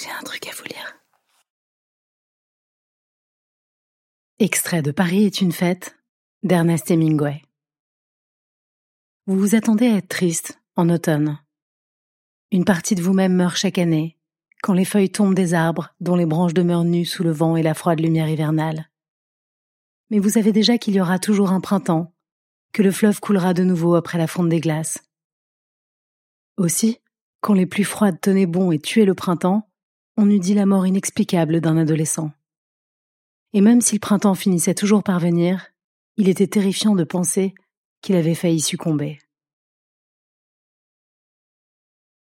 J'ai un truc à vous lire. Extrait de Paris est une fête d'Ernest Hemingway. Vous vous attendez à être triste en automne. Une partie de vous-même meurt chaque année, quand les feuilles tombent des arbres dont les branches demeurent nues sous le vent et la froide lumière hivernale. Mais vous savez déjà qu'il y aura toujours un printemps, que le fleuve coulera de nouveau après la fonte des glaces. Aussi, quand les plus froides tenaient bon et tuaient le printemps, on eût dit la mort inexplicable d'un adolescent. Et même si le printemps finissait toujours par venir, il était terrifiant de penser qu'il avait failli succomber.